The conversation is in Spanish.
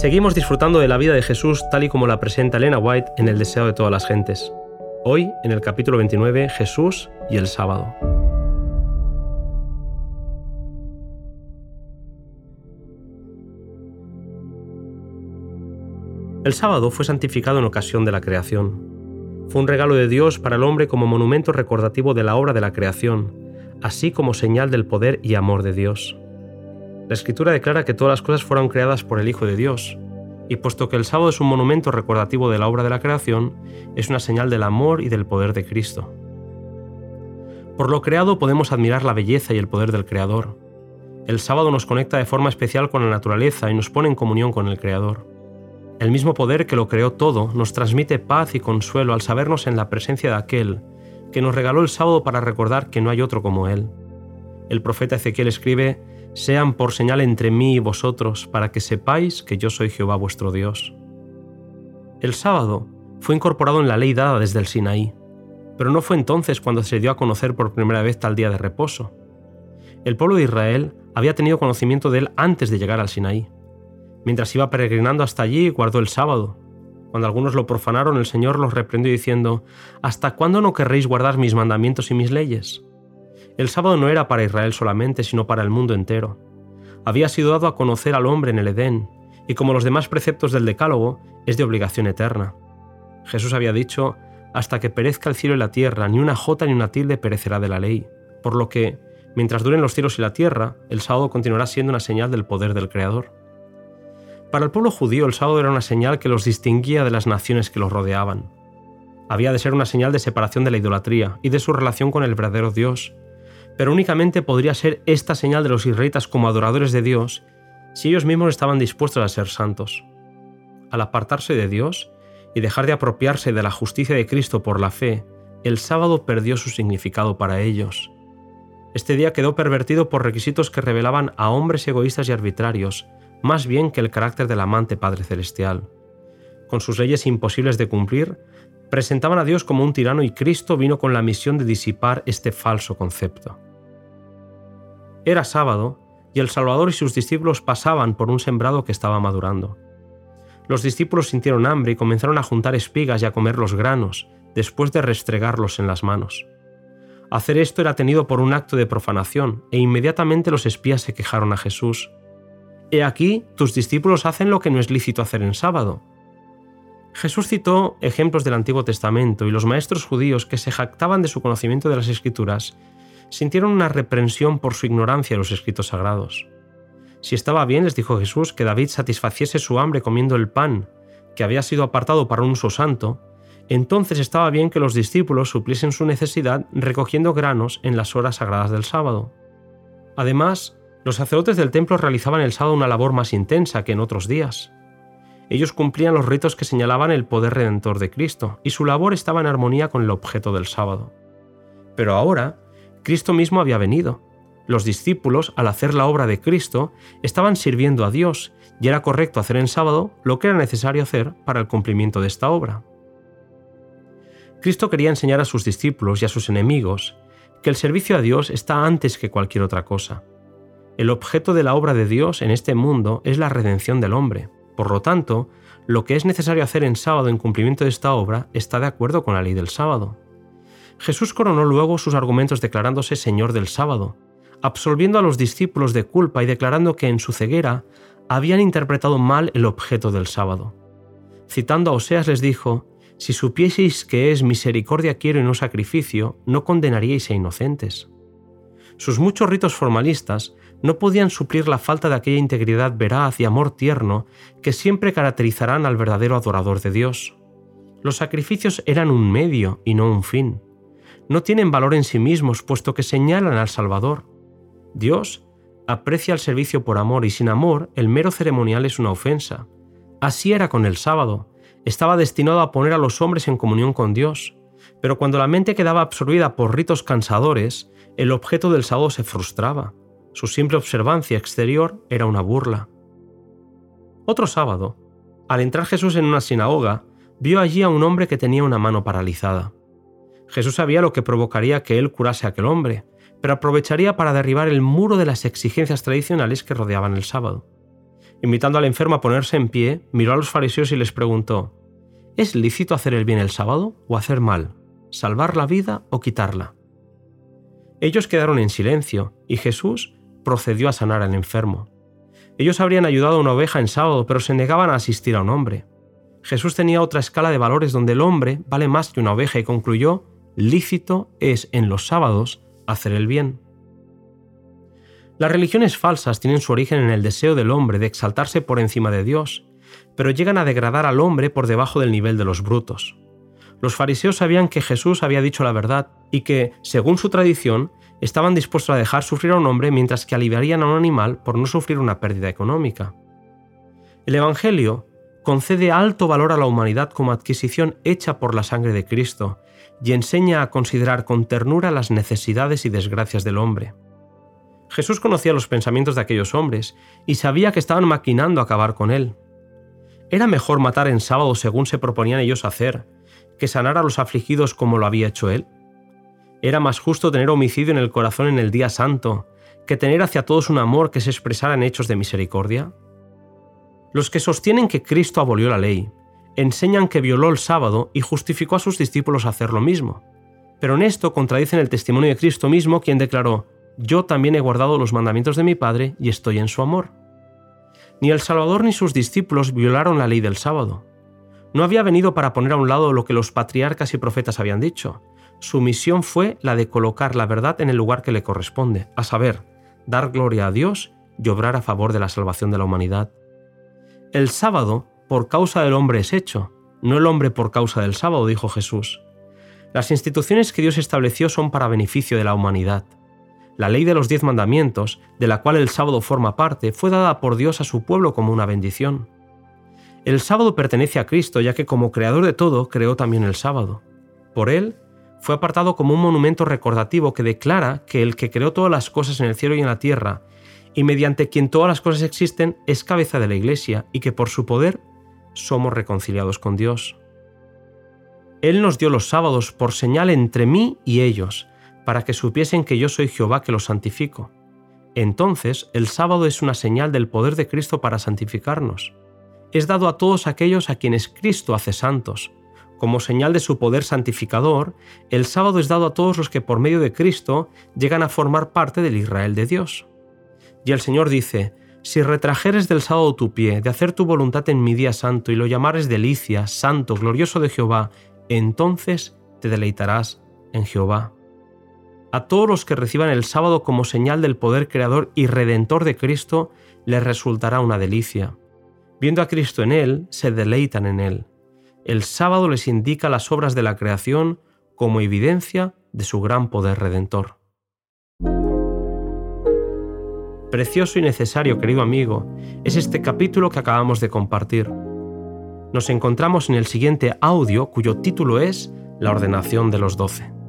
Seguimos disfrutando de la vida de Jesús tal y como la presenta Elena White en El deseo de todas las gentes. Hoy, en el capítulo 29, Jesús y el sábado. El sábado fue santificado en ocasión de la creación. Fue un regalo de Dios para el hombre como monumento recordativo de la obra de la creación, así como señal del poder y amor de Dios. La Escritura declara que todas las cosas fueron creadas por el Hijo de Dios, y puesto que el sábado es un monumento recordativo de la obra de la creación, es una señal del amor y del poder de Cristo. Por lo creado podemos admirar la belleza y el poder del Creador. El sábado nos conecta de forma especial con la naturaleza y nos pone en comunión con el Creador. El mismo poder que lo creó todo nos transmite paz y consuelo al sabernos en la presencia de aquel que nos regaló el sábado para recordar que no hay otro como Él. El profeta Ezequiel escribe, sean por señal entre mí y vosotros, para que sepáis que yo soy Jehová vuestro Dios. El sábado fue incorporado en la ley dada desde el Sinaí, pero no fue entonces cuando se dio a conocer por primera vez tal día de reposo. El pueblo de Israel había tenido conocimiento de él antes de llegar al Sinaí. Mientras iba peregrinando hasta allí, guardó el sábado. Cuando algunos lo profanaron, el Señor los reprendió diciendo, ¿Hasta cuándo no querréis guardar mis mandamientos y mis leyes? El sábado no era para Israel solamente, sino para el mundo entero. Había sido dado a conocer al hombre en el Edén, y como los demás preceptos del Decálogo, es de obligación eterna. Jesús había dicho, hasta que perezca el cielo y la tierra, ni una jota ni una tilde perecerá de la ley, por lo que, mientras duren los cielos y la tierra, el sábado continuará siendo una señal del poder del Creador. Para el pueblo judío el sábado era una señal que los distinguía de las naciones que los rodeaban. Había de ser una señal de separación de la idolatría y de su relación con el verdadero Dios, pero únicamente podría ser esta señal de los israelitas como adoradores de Dios si ellos mismos estaban dispuestos a ser santos. Al apartarse de Dios y dejar de apropiarse de la justicia de Cristo por la fe, el sábado perdió su significado para ellos. Este día quedó pervertido por requisitos que revelaban a hombres egoístas y arbitrarios, más bien que el carácter del amante Padre Celestial. Con sus leyes imposibles de cumplir, presentaban a Dios como un tirano y Cristo vino con la misión de disipar este falso concepto. Era sábado y el Salvador y sus discípulos pasaban por un sembrado que estaba madurando. Los discípulos sintieron hambre y comenzaron a juntar espigas y a comer los granos, después de restregarlos en las manos. Hacer esto era tenido por un acto de profanación, e inmediatamente los espías se quejaron a Jesús. He aquí, tus discípulos hacen lo que no es lícito hacer en sábado. Jesús citó ejemplos del Antiguo Testamento y los maestros judíos que se jactaban de su conocimiento de las Escrituras sintieron una reprensión por su ignorancia de los escritos sagrados. Si estaba bien, les dijo Jesús, que David satisfaciese su hambre comiendo el pan, que había sido apartado para un uso santo, entonces estaba bien que los discípulos supliesen su necesidad recogiendo granos en las horas sagradas del sábado. Además, los sacerdotes del templo realizaban el sábado una labor más intensa que en otros días. Ellos cumplían los ritos que señalaban el poder redentor de Cristo, y su labor estaba en armonía con el objeto del sábado. Pero ahora, Cristo mismo había venido. Los discípulos, al hacer la obra de Cristo, estaban sirviendo a Dios, y era correcto hacer en sábado lo que era necesario hacer para el cumplimiento de esta obra. Cristo quería enseñar a sus discípulos y a sus enemigos que el servicio a Dios está antes que cualquier otra cosa. El objeto de la obra de Dios en este mundo es la redención del hombre. Por lo tanto, lo que es necesario hacer en sábado en cumplimiento de esta obra está de acuerdo con la ley del sábado. Jesús coronó luego sus argumentos declarándose Señor del sábado, absolviendo a los discípulos de culpa y declarando que en su ceguera habían interpretado mal el objeto del sábado. Citando a Oseas les dijo, Si supieseis que es misericordia quiero y no sacrificio, no condenaríais a inocentes. Sus muchos ritos formalistas no podían suplir la falta de aquella integridad veraz y amor tierno que siempre caracterizarán al verdadero adorador de Dios. Los sacrificios eran un medio y no un fin. No tienen valor en sí mismos, puesto que señalan al Salvador. Dios aprecia el servicio por amor y sin amor el mero ceremonial es una ofensa. Así era con el sábado. Estaba destinado a poner a los hombres en comunión con Dios. Pero cuando la mente quedaba absorbida por ritos cansadores, el objeto del sábado se frustraba. Su simple observancia exterior era una burla. Otro sábado, al entrar Jesús en una sinagoga, vio allí a un hombre que tenía una mano paralizada. Jesús sabía lo que provocaría que él curase a aquel hombre, pero aprovecharía para derribar el muro de las exigencias tradicionales que rodeaban el sábado. Invitando al enfermo a ponerse en pie, miró a los fariseos y les preguntó, ¿Es lícito hacer el bien el sábado o hacer mal? ¿Salvar la vida o quitarla? Ellos quedaron en silencio y Jesús procedió a sanar al enfermo. Ellos habrían ayudado a una oveja en sábado, pero se negaban a asistir a un hombre. Jesús tenía otra escala de valores donde el hombre vale más que una oveja y concluyó, lícito es en los sábados hacer el bien. Las religiones falsas tienen su origen en el deseo del hombre de exaltarse por encima de Dios, pero llegan a degradar al hombre por debajo del nivel de los brutos. Los fariseos sabían que Jesús había dicho la verdad y que, según su tradición, estaban dispuestos a dejar sufrir a un hombre mientras que aliviarían a un animal por no sufrir una pérdida económica. El Evangelio concede alto valor a la humanidad como adquisición hecha por la sangre de Cristo y enseña a considerar con ternura las necesidades y desgracias del hombre. Jesús conocía los pensamientos de aquellos hombres y sabía que estaban maquinando acabar con él. Era mejor matar en sábado según se proponían ellos hacer, que sanar a los afligidos como lo había hecho él. Era más justo tener homicidio en el corazón en el día santo, que tener hacia todos un amor que se expresara en hechos de misericordia. Los que sostienen que Cristo abolió la ley, enseñan que violó el sábado y justificó a sus discípulos a hacer lo mismo. Pero en esto contradicen el testimonio de Cristo mismo, quien declaró, Yo también he guardado los mandamientos de mi Padre y estoy en su amor. Ni el Salvador ni sus discípulos violaron la ley del sábado. No había venido para poner a un lado lo que los patriarcas y profetas habían dicho. Su misión fue la de colocar la verdad en el lugar que le corresponde, a saber, dar gloria a Dios y obrar a favor de la salvación de la humanidad. El sábado, por causa del hombre es hecho, no el hombre por causa del sábado, dijo Jesús. Las instituciones que Dios estableció son para beneficio de la humanidad. La ley de los diez mandamientos, de la cual el sábado forma parte, fue dada por Dios a su pueblo como una bendición. El sábado pertenece a Cristo, ya que como creador de todo, creó también el sábado. Por él, fue apartado como un monumento recordativo que declara que el que creó todas las cosas en el cielo y en la tierra y mediante quien todas las cosas existen es cabeza de la Iglesia y que por su poder somos reconciliados con Dios. Él nos dio los sábados por señal entre mí y ellos, para que supiesen que yo soy Jehová que los santifico. Entonces el sábado es una señal del poder de Cristo para santificarnos. Es dado a todos aquellos a quienes Cristo hace santos. Como señal de su poder santificador, el sábado es dado a todos los que por medio de Cristo llegan a formar parte del Israel de Dios. Y el Señor dice, si retrajeres del sábado tu pie, de hacer tu voluntad en mi día santo, y lo llamares delicia, santo, glorioso de Jehová, entonces te deleitarás en Jehová. A todos los que reciban el sábado como señal del poder creador y redentor de Cristo, les resultará una delicia. Viendo a Cristo en él, se deleitan en él. El sábado les indica las obras de la creación como evidencia de su gran poder redentor. Precioso y necesario, querido amigo, es este capítulo que acabamos de compartir. Nos encontramos en el siguiente audio cuyo título es La ordenación de los doce.